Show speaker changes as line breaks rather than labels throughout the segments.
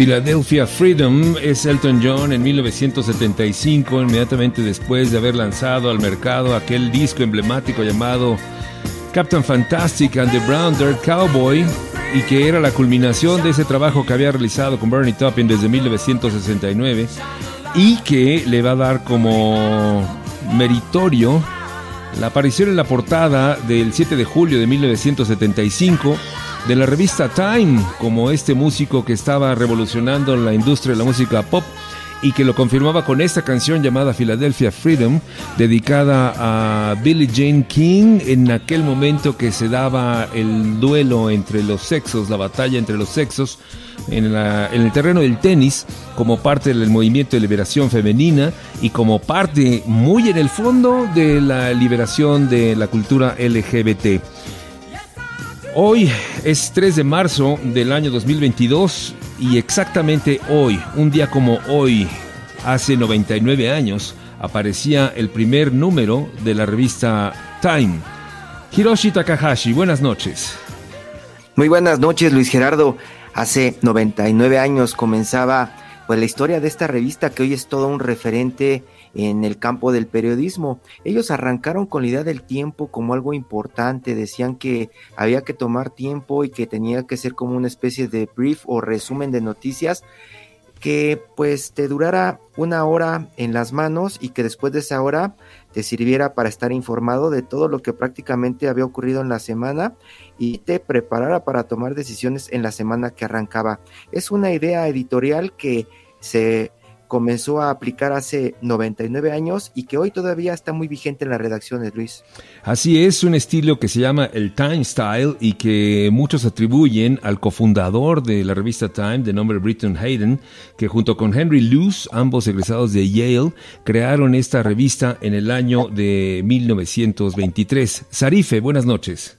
Philadelphia Freedom
es Elton John en 1975, inmediatamente después de haber lanzado al mercado aquel disco emblemático llamado Captain Fantastic and the Brown Dirt Cowboy, y que era la culminación de ese trabajo que había realizado con Bernie Taupin desde 1969, y que le va a dar como meritorio la aparición en la portada del 7 de julio de 1975 de la revista Time como este músico que estaba revolucionando la industria de la música pop y que lo confirmaba con esta canción llamada Philadelphia Freedom, dedicada a Billie Jane King en aquel momento que se daba el duelo entre los sexos, la batalla entre los sexos en, el terreno del tenis como parte del movimiento de liberación femenina y como parte muy en el fondo de la liberación de la cultura LGBT. Hoy es 3 de marzo del año 2022 y exactamente hoy, un día como hoy, hace 99 años, aparecía el primer número de la revista Time. Hiroshi Takahashi, buenas noches.
Muy buenas noches, Luis Gerardo. Hace 99 años comenzaba pues la historia de esta revista que hoy es todo un referente en el campo del periodismo. Ellos arrancaron con la idea del tiempo como algo importante, decían que había que tomar tiempo y que tenía que ser como una especie de brief o resumen de noticias que pues te durara una hora en las manos y que después de esa hora te sirviera para estar informado de todo lo que prácticamente había ocurrido en la semana y te preparara para tomar decisiones en la semana que arrancaba. Es una idea editorial que se comenzó a aplicar hace 99 años y que hoy todavía está muy vigente en las redacciones, Luis.
Así es, un estilo que se llama el Time Style y que muchos atribuyen al cofundador de la revista Time, de nombre Britton Hayden, que junto con Henry Luce, ambos egresados de Yale, crearon esta revista en el año de 1923. Sarife, buenas noches.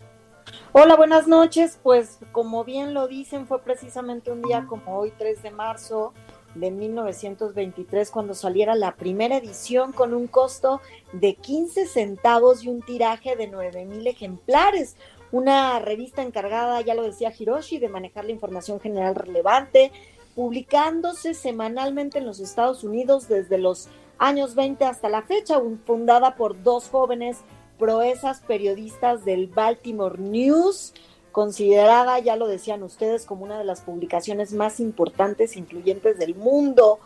Hola, buenas noches. Pues como bien lo dicen, fue precisamente un día como hoy, 3 de marzo, de 1923 cuando saliera la primera edición con un costo de 15 centavos y un tiraje de 9 mil ejemplares. Una revista encargada, ya lo decía Hiroshi, de manejar la información general relevante, publicándose semanalmente en los Estados Unidos desde los años 20 hasta la fecha, fundada por dos jóvenes proezas periodistas del Baltimore News, considerada, ya lo decían ustedes, como una de las publicaciones más importantes e influyentes del mundo,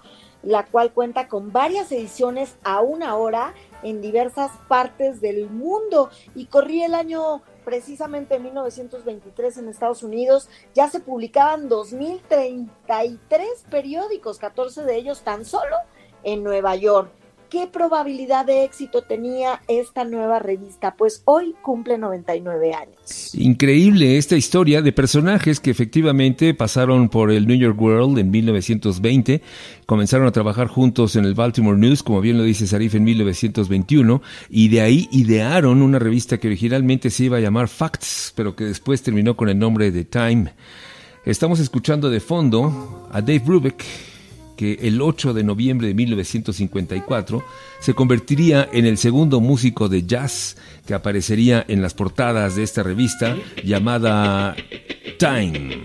la cual cuenta con varias ediciones aún ahora en diversas partes del mundo y corría el año precisamente en 1923 en Estados Unidos, ya se publicaban 2033 periódicos, 14 de ellos tan solo en Nueva York. ¿Qué probabilidad de éxito tenía esta nueva revista? Pues hoy cumple 99 años.
Increíble esta historia de personajes que efectivamente pasaron por el New York World en 1920, comenzaron a trabajar juntos en el Baltimore News, como bien lo dice Sarif, en 1921, y de ahí idearon una revista que originalmente se iba a llamar Facts, pero que después terminó con el nombre de Time. Estamos escuchando de fondo a Dave Brubeck que el 8 de noviembre de 1954 se convertiría en el segundo músico de jazz que aparecería en las portadas de esta revista llamada Time.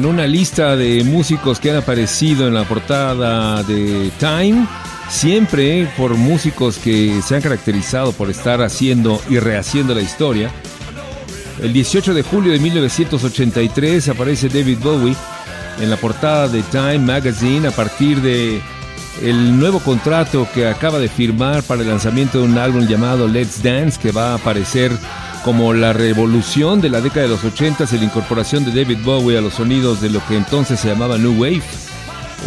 Con una lista de músicos que han aparecido en la portada de Time, siempre por músicos que se han caracterizado por estar haciendo y rehaciendo la historia. El 18 de julio de 1983 aparece David Bowie en la portada de Time Magazine a partir de el nuevo contrato que acaba de firmar para el lanzamiento de un álbum llamado Let's Dance que va a aparecer como la revolución de la década de los 80 y la incorporación de David Bowie a los sonidos de lo que entonces se llamaba New Wave.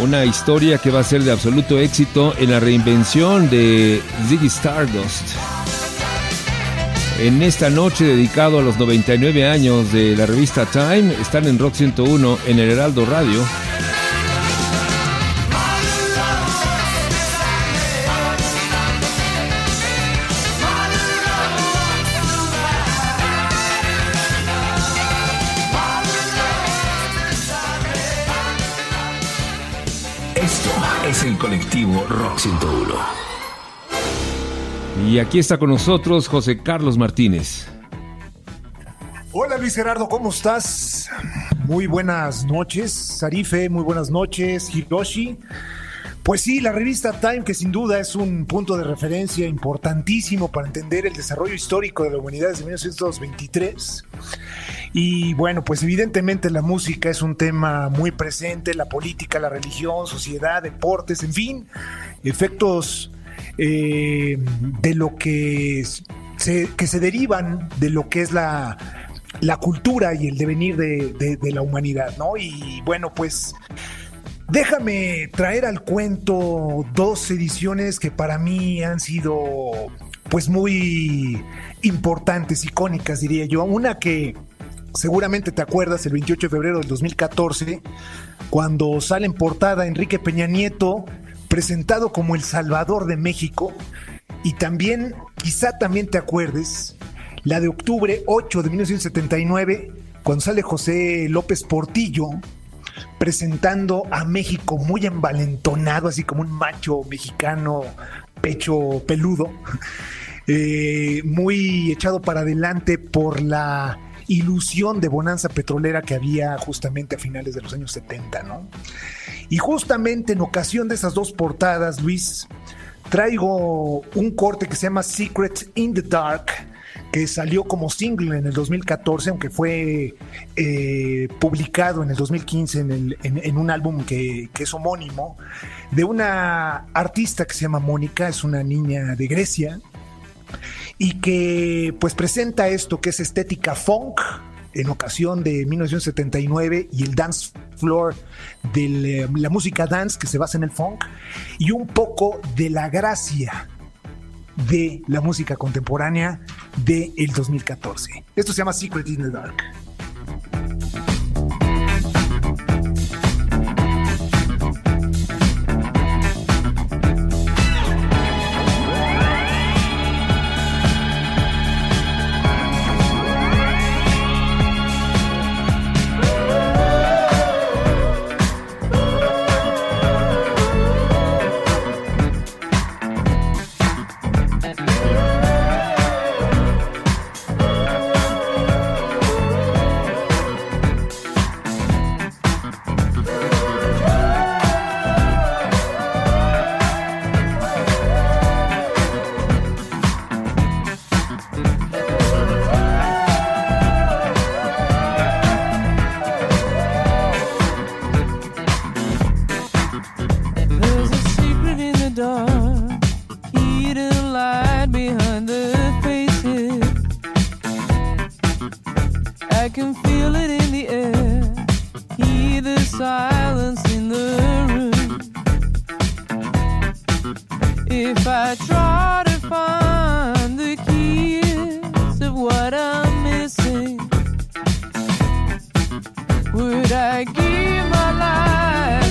Una historia que va a ser de absoluto éxito en la reinvención de Ziggy Stardust. En esta noche dedicado a los 99 años de la revista Time, están en Rock 101 en el Heraldo Radio.
Es el colectivo Rock 101.
Y aquí está con nosotros José Carlos Martínez.
Hola Luis Gerardo, ¿cómo estás? Muy buenas noches, Sarife, muy buenas noches, Hiroshi. Pues sí, la revista Time, que sin duda es un punto de referencia importantísimo para entender el desarrollo histórico de la humanidad desde 1923. Y bueno, pues evidentemente la música es un tema muy presente, la política, la religión, sociedad, deportes, en fin, efectos eh, de lo que se, que se derivan de lo que es la, la cultura y el devenir de, de- de la humanidad, ¿no? Y bueno, pues déjame traer al cuento dos ediciones que para mí han sido pues muy importantes, icónicas, diría yo. Una que seguramente te acuerdas, el 28 de febrero del 2014, cuando sale en portada Enrique Peña Nieto, presentado como el Salvador de México, y también, quizá también te acuerdes, la de octubre 8 de 1979, cuando sale José López Portillo, presentando a México muy envalentonado, así como un macho mexicano, pecho peludo, eh, muy echado para adelante por la ilusión de bonanza petrolera que había justamente a finales de los años 70, ¿no? Y justamente en ocasión de esas dos portadas, Luis, traigo un corte que se llama Secret in the Dark, que salió como single en el 2014, aunque fue eh, publicado en el 2015 en, un álbum que, que es homónimo, de una artista que se llama Mónica, es una niña de Grecia, y que pues presenta esto que es estética funk en ocasión de 1979 y el dance floor de eh, la música dance que se basa en el funk y un poco de la gracia de la música contemporánea del 2014. Esto se llama Secret in the Dark.
I try to find the keys of what I'm missing, would I give my life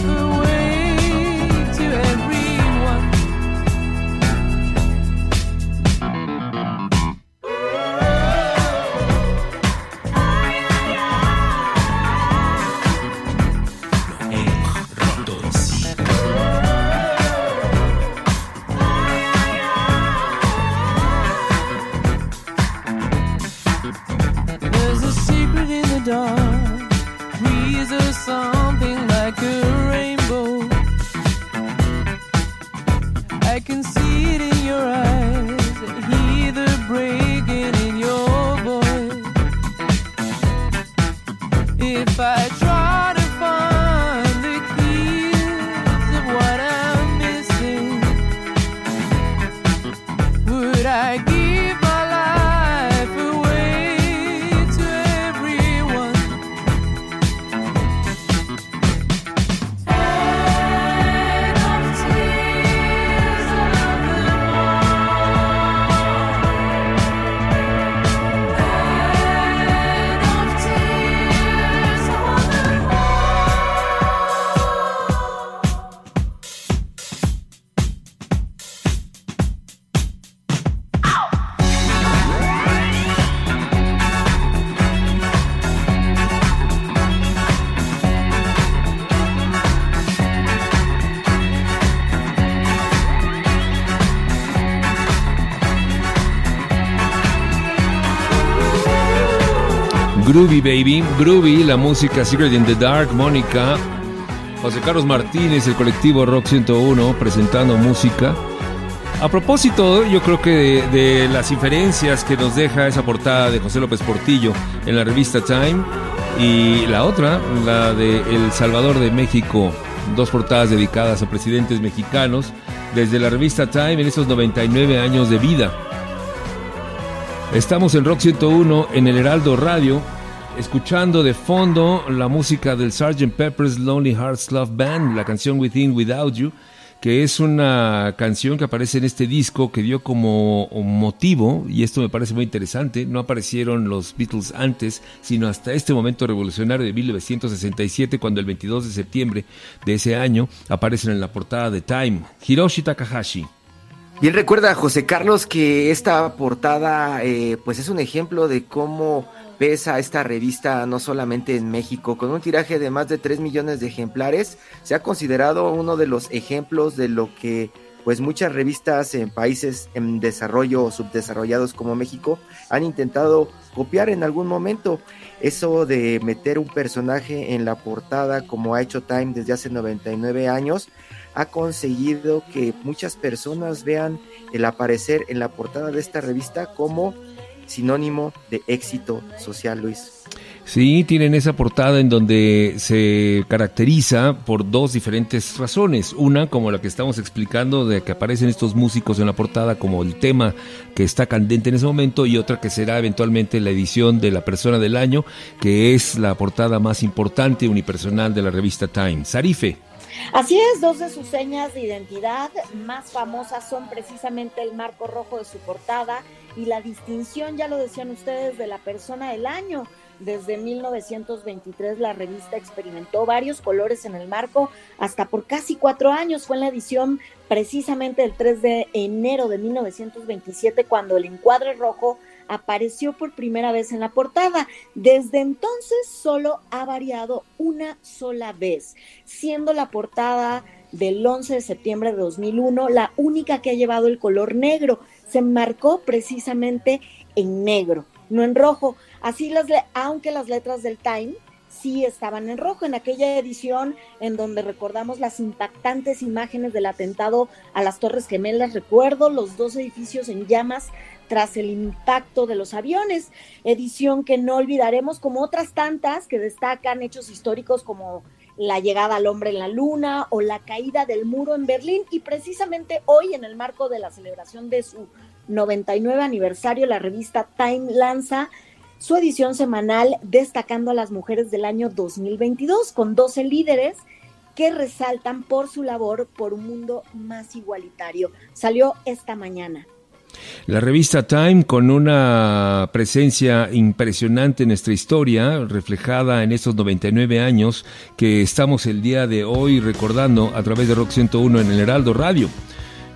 Groovy Baby, Groovy, la música Secret in the Dark, Mónica, José Carlos Martínez, el colectivo Rock 101, presentando música. A propósito, yo creo que de, las inferencias que nos deja esa portada de José López Portillo en la revista Time y la otra, la de El Salvador de México, dos portadas dedicadas a presidentes mexicanos desde la revista Time en esos 99 años de vida. Estamos en Rock 101 en el Heraldo Radio, escuchando de fondo la música del Sgt. Pepper's Lonely Hearts Love Band, la canción Within Without You, que es una canción que aparece en este disco que dio como motivo, y esto me parece muy interesante, no aparecieron los Beatles antes, sino hasta este momento revolucionario de 1967, cuando el 22 de septiembre de ese año aparecen en la portada de Time, Hiroshi Takahashi.
Bien recuerda José Carlos que esta portada eh, pues es un ejemplo de cómo pesa esta revista no solamente en México, con un tiraje de más de 3 millones de ejemplares, se ha considerado uno de los ejemplos de lo que pues muchas revistas en países en desarrollo o subdesarrollados como México han intentado copiar en algún momento. Eso de meter un personaje en la portada como ha hecho Time desde hace 99 años, ha conseguido que muchas personas vean el aparecer en la portada de esta revista como sinónimo de éxito social, Luis.
Sí, tienen esa portada en donde se caracteriza por dos diferentes razones. Una, como la que estamos explicando, de que aparecen estos músicos en la portada como el tema que está candente en ese momento, y otra que será eventualmente la edición de la persona del año, que es la portada más importante unipersonal de la revista Time. Sarife.
Así es, dos de sus señas de identidad más famosas son precisamente el marco rojo de su portada y la distinción, ya lo decían ustedes, de la persona del año. Desde 1923 la revista experimentó varios colores en el marco hasta por casi cuatro años. Fue en la edición precisamente el 3 de enero de 1927 cuando el encuadre rojo apareció por primera vez en la portada. Desde entonces solo ha variado una sola vez, siendo la portada del 11 de septiembre de 2001 la única que ha llevado el color negro. Se marcó precisamente en negro, no en rojo. Así las, aunque las letras del Time sí estaban en rojo en aquella edición en donde recordamos las impactantes imágenes del atentado a las Torres Gemelas. Recuerdo los dos edificios en llamas tras el impacto de los aviones, edición que no olvidaremos como otras tantas que destacan hechos históricos como la llegada al hombre en la luna o la caída del muro en Berlín y precisamente hoy en el marco de la celebración de su 99 aniversario la revista Time lanza su edición semanal destacando a las mujeres del año 2022 con 12 líderes que resaltan por su labor por un mundo más igualitario. Salió esta mañana.
La revista Time, con una presencia impresionante en nuestra historia, reflejada en estos 99 años que estamos el día de hoy recordando a través de Rock 101 en el Heraldo Radio.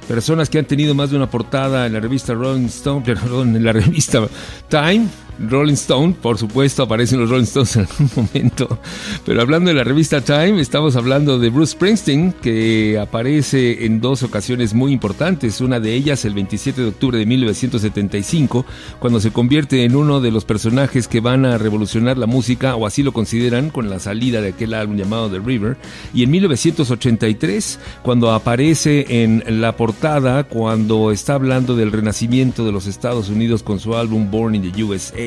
Personas que han tenido más de una portada en la revista Rolling Stone, perdón, en la revista Time, Rolling Stone, por supuesto, aparecen los Rolling Stones en algún momento. Pero hablando de la revista Time, estamos hablando de Bruce Springsteen, que aparece en dos ocasiones muy importantes. Una de ellas el 27 de octubre de 1975, cuando se convierte en uno de los personajes que van a revolucionar la música, o así lo consideran, con la salida de aquel álbum llamado The River. Y en 1983, cuando aparece en la portada, cuando está hablando del renacimiento de los Estados Unidos con su álbum Born in the USA.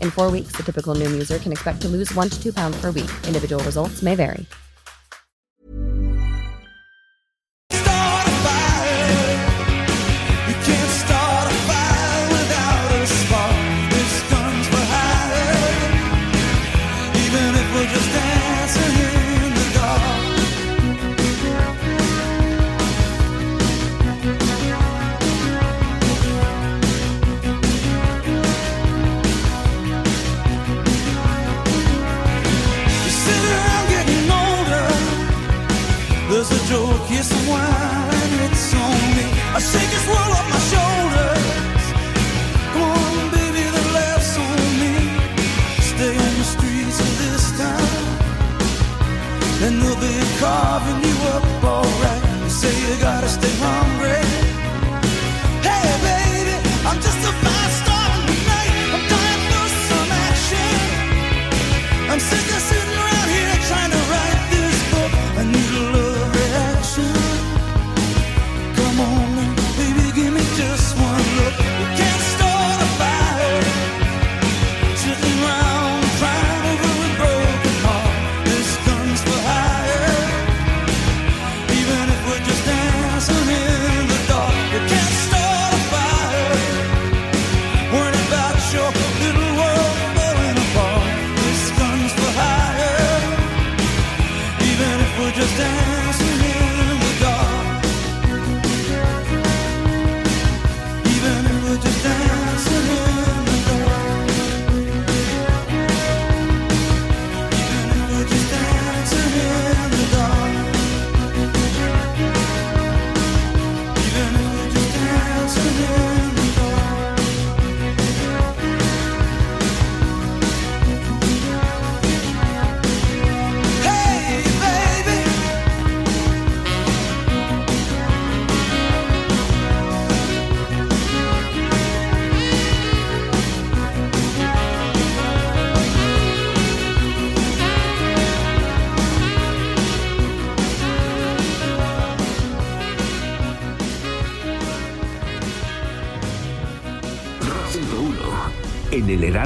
In four weeks, the typical Noom user can expect to lose one to two pounds per week. Individual results may vary.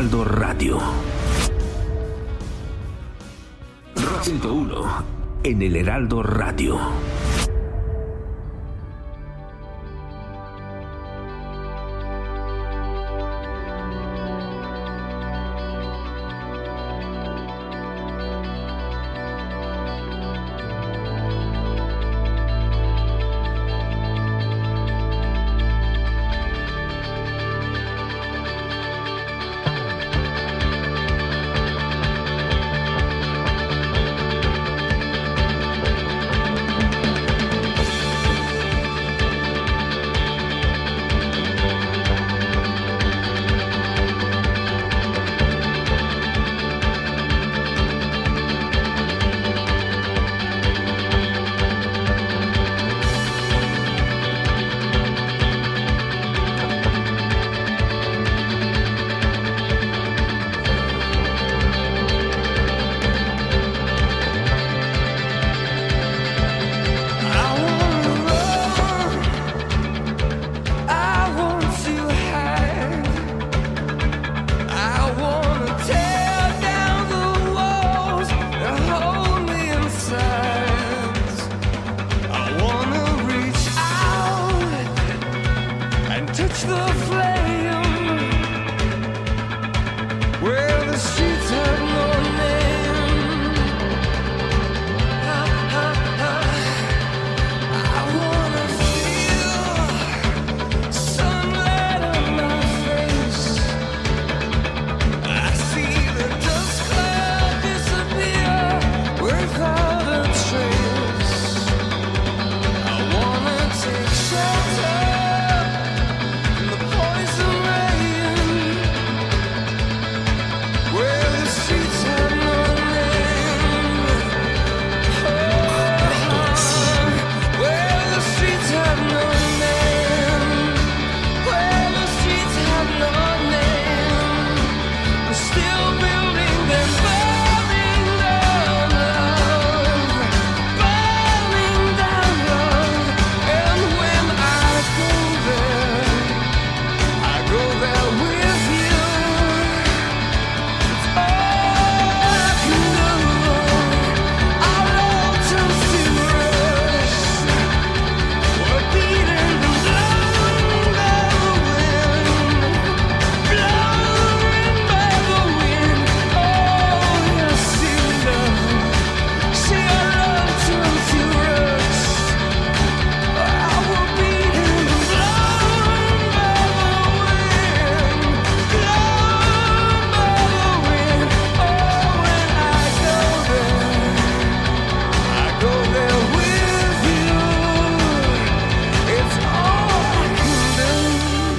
Heraldo Radio. Rock 101 en el Heraldo Radio.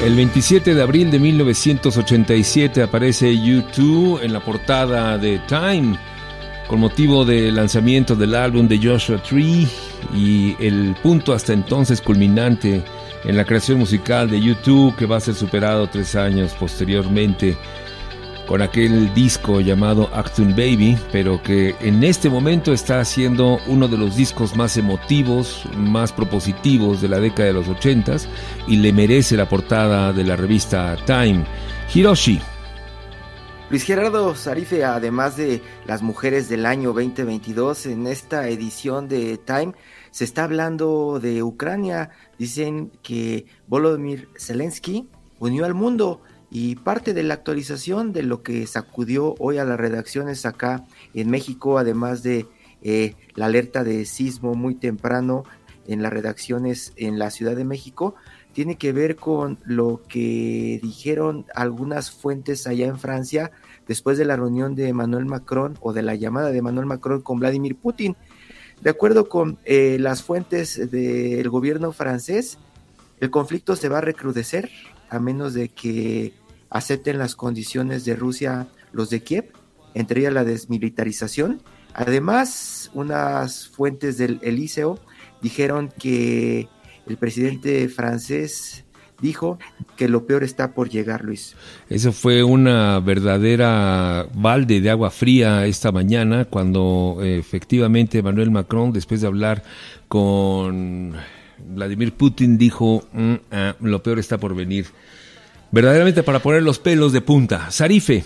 El 27 de abril de 1987 aparece U2 en la portada de Time con motivo del lanzamiento del álbum de Joshua Tree y el punto hasta entonces culminante en la creación musical de U2 que va a ser superado tres años posteriormente con aquel disco llamado Acton Baby, pero que en este momento está siendo uno de los discos más emotivos, más propositivos de la década de los 80 y le merece la portada de la revista Time. Hiroshi.
Luis Gerardo Sarife, además de las mujeres del año 2022, en esta edición de Time se está hablando de Ucrania. Dicen que Volodymyr Zelensky unió al mundo y parte de la actualización de lo que sacudió hoy a las redacciones acá en México, además de eh, la alerta de sismo muy temprano en las redacciones en la Ciudad de México, tiene que ver con lo que dijeron algunas fuentes allá en Francia después de la reunión de Emmanuel Macron o de la llamada de Emmanuel Macron con Vladimir Putin. De acuerdo con eh, las fuentes del gobierno francés, el conflicto se va a recrudecer a menos de que acepten las condiciones de Rusia los de Kiev, entre ellas la desmilitarización. Además, unas fuentes del Elíseo dijeron que el presidente francés dijo que lo peor está por llegar, Luis.
Eso fue una verdadera balde de agua fría esta mañana cuando eh, efectivamente Emmanuel Macron, después de hablar con Vladimir Putin, dijo, "Mm, ah, lo peor está por venir verdaderamente para poner los pelos de punta. Sarife.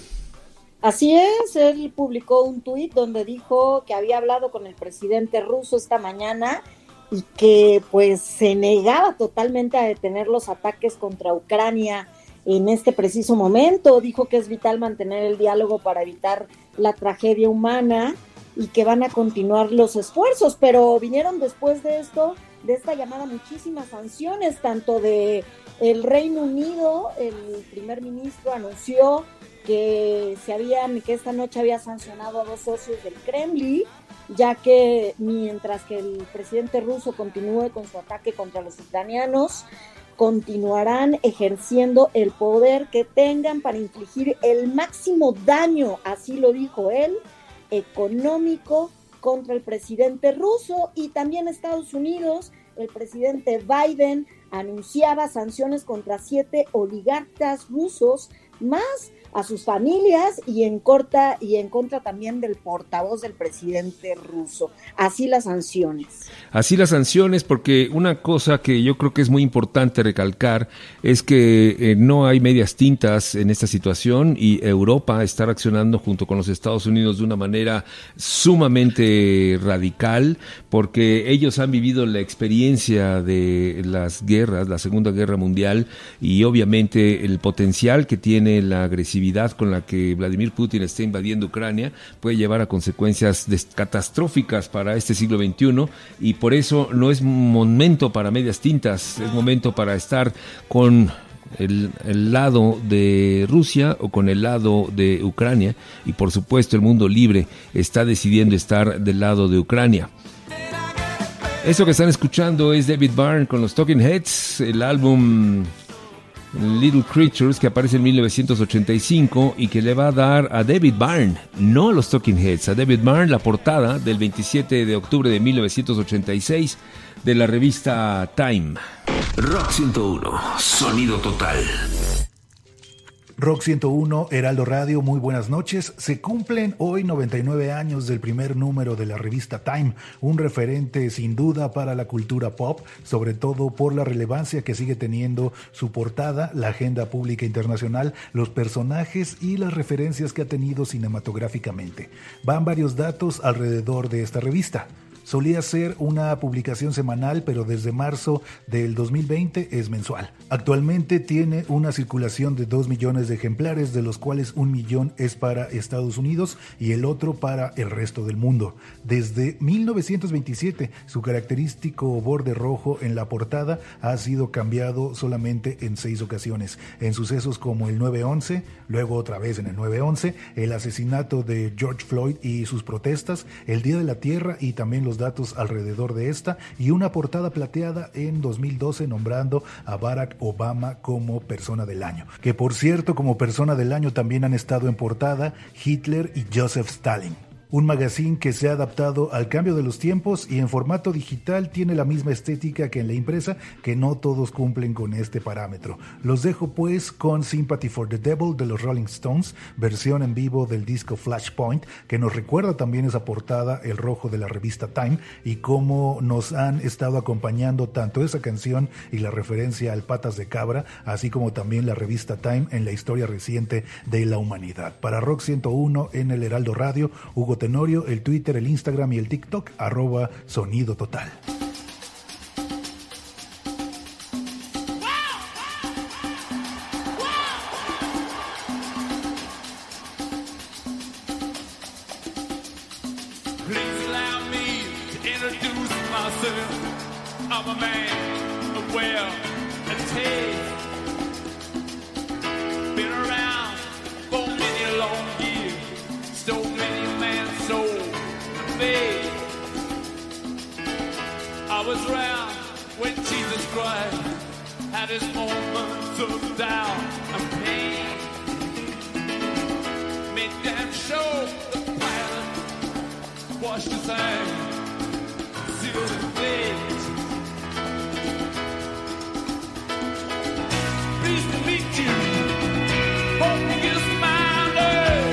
Así es, él publicó un tuit donde dijo que había hablado con el presidente ruso esta mañana y que pues se negaba totalmente a detener los ataques contra Ucrania en este preciso momento. Dijo que es vital mantener el diálogo para evitar la tragedia humana y que van a continuar los esfuerzos, pero vinieron después de esto, de esta llamada, muchísimas sanciones, tanto de el Reino Unido, el primer ministro anunció que se habían, que esta noche había sancionado a dos socios del Kremlin, ya que mientras que el presidente ruso continúe con su ataque contra los ucranianos, continuarán ejerciendo el poder que tengan para infligir el máximo daño, así lo dijo él, económico contra el presidente ruso y también Estados Unidos, el presidente Biden anunciaba sanciones contra siete oligarcas rusos más a sus familias y en corta y en contra también del portavoz del presidente ruso. Así las sanciones.
Así las sanciones, porque una cosa que yo creo que es muy importante recalcar es que eh, no hay medias tintas en esta situación y Europa está reaccionando junto con los Estados Unidos de una manera sumamente radical, porque ellos han vivido la experiencia de las guerras, la Segunda Guerra Mundial y obviamente el potencial que tiene la agresividad con la que Vladimir Putin está invadiendo Ucrania puede llevar a consecuencias catastróficas para este siglo XXI y por eso no es momento para medias tintas, es momento para estar con el, el, lado de Rusia o con el lado de Ucrania y por supuesto el mundo libre está decidiendo estar del lado de Ucrania. Eso que están escuchando es David Byrne con los Talking Heads, el álbum Little Creatures que aparece en 1985 y que le va a dar a David Byrne, no a los Talking Heads, a David Byrne la portada del 27 de octubre de 1986 de la revista Time.
Rock 101, sonido total.
Rock 101, Heraldo Radio, muy buenas noches. Se cumplen hoy 99 años del primer número de la revista Time, un referente sin duda para la cultura pop, sobre todo por la relevancia que sigue teniendo su portada, la agenda pública internacional, los personajes y las referencias que ha tenido cinematográficamente. Van varios datos alrededor de esta revista. Solía ser una publicación semanal, pero desde marzo del 2020 es mensual. Actualmente tiene una circulación de 2 millones de ejemplares, de los cuales un millón es para Estados Unidos y el otro para el resto del mundo. Desde 1927, su característico borde rojo en la portada ha sido cambiado solamente en seis ocasiones. En sucesos como el 9-11, luego otra vez en el 9-11, el asesinato de George Floyd y sus protestas, el Día de la Tierra y también los datos alrededor de esta y una portada plateada en 2012 nombrando a Barack Obama como persona del año. Que por cierto, como persona del año también han estado en portada Hitler y Joseph Stalin. Un magazine que se ha adaptado al cambio de los tiempos y en formato digital tiene la misma estética que en la impresa, que no todos cumplen con este parámetro. Los dejo pues con Sympathy for the Devil de los Rolling Stones, versión en vivo del disco Flashpoint, que nos recuerda también esa portada, el rojo de la revista Time, y cómo nos han estado acompañando tanto esa canción y la referencia al Patas de Cabra, así como también la revista Time en la historia reciente de la humanidad. Para Rock 101 en el Heraldo Radio, Hugo Tenorio, el Twitter, el Instagram y el TikTok, arroba sonido total.
Introduce myself. I'm a man of well and taste. Was around when Jesus Christ had his moments of doubt and pain. Made damn sure the pilot washed his hands, sealed his face. Pleased to meet you. Hope you smiling.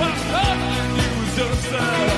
What happened? You was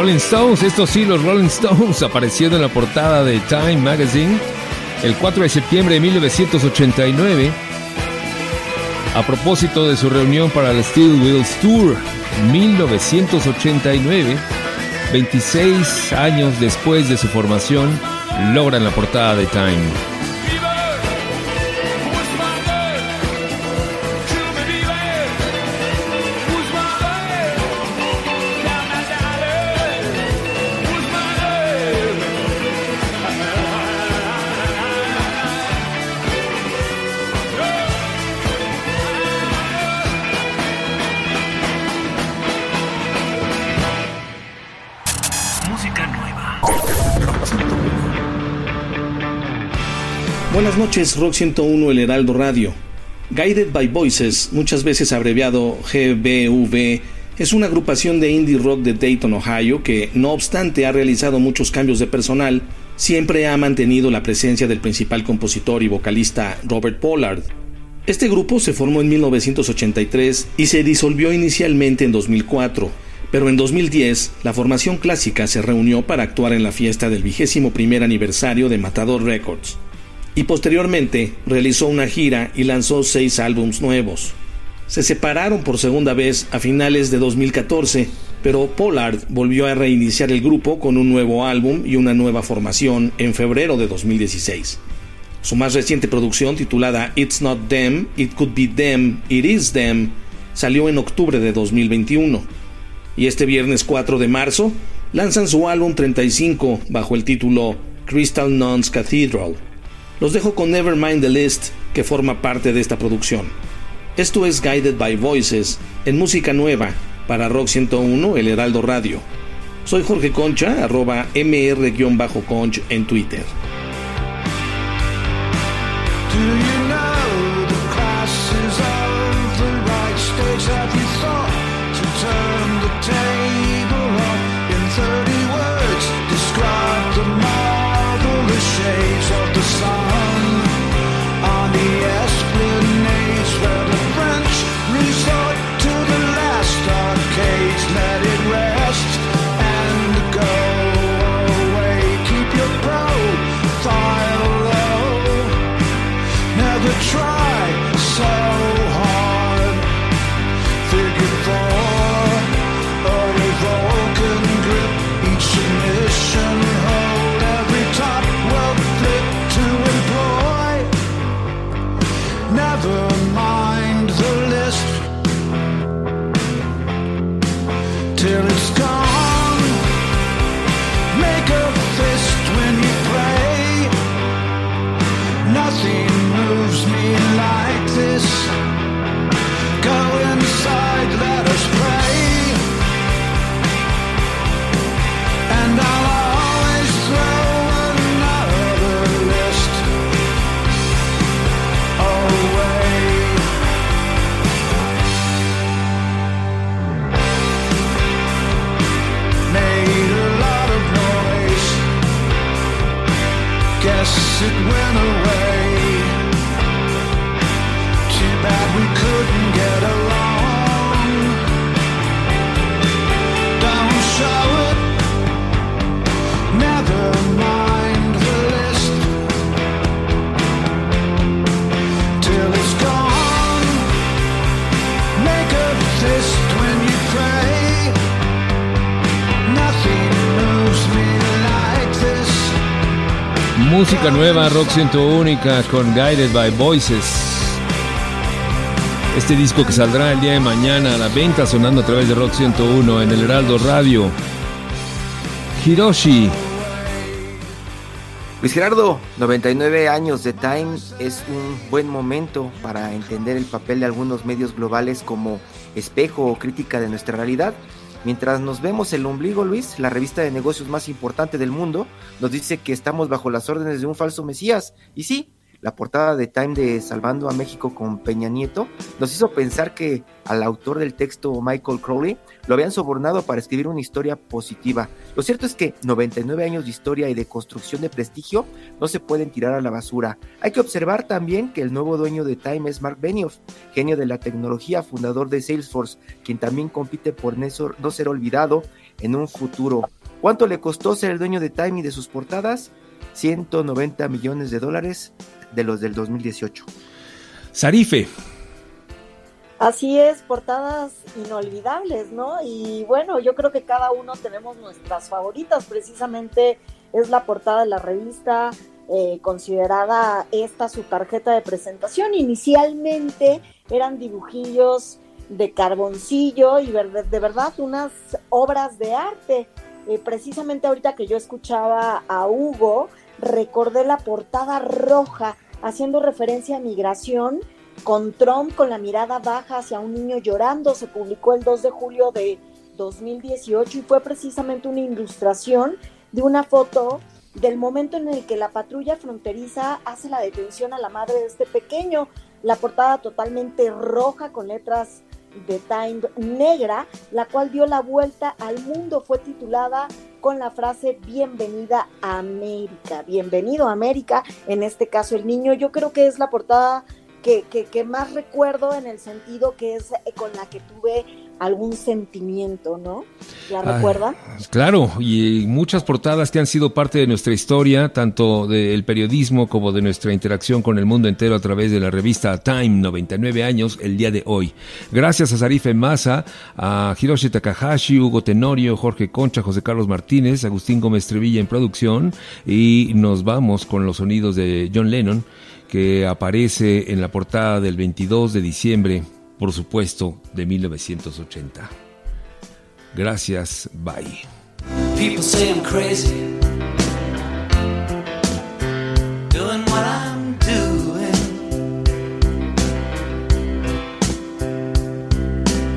Rolling Stones, estos sí, los Rolling Stones aparecieron en la portada de Time Magazine el 4 de septiembre de 1989 a propósito de su reunión para el Steel Wheels Tour 1989 26 años después de su formación, logran la portada de Time.
Noches, Rock 101, El Heraldo Radio. Guided by Voices, muchas veces abreviado GBV, es una agrupación de indie rock de Dayton, Ohio, que, no obstante ha realizado muchos cambios de personal, siempre ha mantenido la presencia del principal compositor y vocalista Robert Pollard. Este grupo se formó en 1983 y se disolvió inicialmente en 2004, pero en 2010 la formación clásica se reunió para actuar en la fiesta del vigésimo primer aniversario de Matador Records y posteriormente realizó una gira y lanzó seis álbums nuevos. Se separaron por segunda vez a finales de 2014, pero Pollard volvió a reiniciar el grupo con un nuevo álbum y una nueva formación en febrero de 2016. Su más reciente producción, titulada It's Not Them, It Could Be Them, It Is Them, salió en octubre de 2021. Y este viernes 4 de marzo lanzan su álbum 35 bajo el título Crystal Nuns Cathedral. Los dejo con Nevermind the List, que forma parte de esta producción. Esto es Guided by Voices, en música nueva, para Rock 101, El Heraldo Radio. Soy Jorge Concha, arroba mr-conch en Twitter.
Nueva, rock 101 con Guided by Voices. Este disco que saldrá el día de mañana a la venta sonando a través de Rock 101 en el Heraldo Radio. Hiroshi,
Luis Gerardo, 99 años de Time es un buen momento para entender el papel de algunos medios globales como espejo o crítica de nuestra realidad. Mientras nos vemos el ombligo, Luis, la revista de negocios más importante del mundo, nos dice que estamos bajo las órdenes de un falso Mesías. Y sí, la portada de Time de Salvando a México con Peña Nieto nos hizo pensar que al autor del texto Michael Crowley lo habían sobornado para escribir una historia positiva. Lo cierto es que 99 años de historia y de construcción de prestigio no se pueden tirar a la basura. Hay que observar también que el nuevo dueño de Time es Mark Benioff, genio de la tecnología, fundador de Salesforce, quien también compite por no ser- olvidado en un futuro. ¿Cuánto le costó ser el dueño de Time y de sus portadas? 190 millones de dólares de los del 2018.
Sarife.
Así es, portadas inolvidables, ¿no? Y bueno, yo creo que cada uno tenemos nuestras favoritas, precisamente es la portada de la revista, eh, considerada esta su tarjeta de presentación. Inicialmente eran dibujillos de carboncillo y verde- de verdad unas obras de arte. Eh, precisamente ahorita que yo escuchaba a Hugo, recordé la portada roja haciendo referencia a migración con Trump con la mirada baja hacia un niño llorando. Se publicó el 2 de julio de 2018 y fue precisamente una ilustración de una foto del momento en el que la patrulla fronteriza hace la detención a la madre de este pequeño. La portada totalmente roja con letras de Time negra, la cual dio la vuelta al mundo. Fue titulada con la frase Bienvenida a América. Bienvenido a América, en este caso el niño. Yo creo que es la portada que, que, que más recuerdo en el sentido que es con la que tuve algún sentimiento, ¿no? ¿La
Ay,
recuerda?
Claro, y muchas portadas que han sido parte de nuestra historia, tanto del periodismo como de nuestra interacción con el mundo entero a través de la revista Time, 99 años, el día de hoy. Gracias a Sarife Massa, a Hiroshi Takahashi, Hugo Tenorio, Jorge Concha, José Carlos Martínez, Agustín Gómez Trevilla en producción, y nos vamos con los sonidos de John Lennon, que aparece en la portada del 22 de diciembre, por supuesto, de 1980. Gracias, bye.
People say I'm crazy. Doing what I'm doing.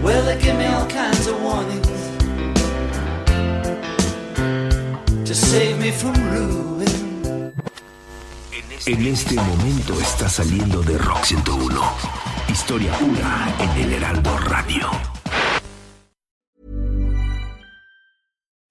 Well, they give me all kinds of warnings to save me from ruin.
En este momento está saliendo de Rock 101. Historia pura en el Heraldo Radio.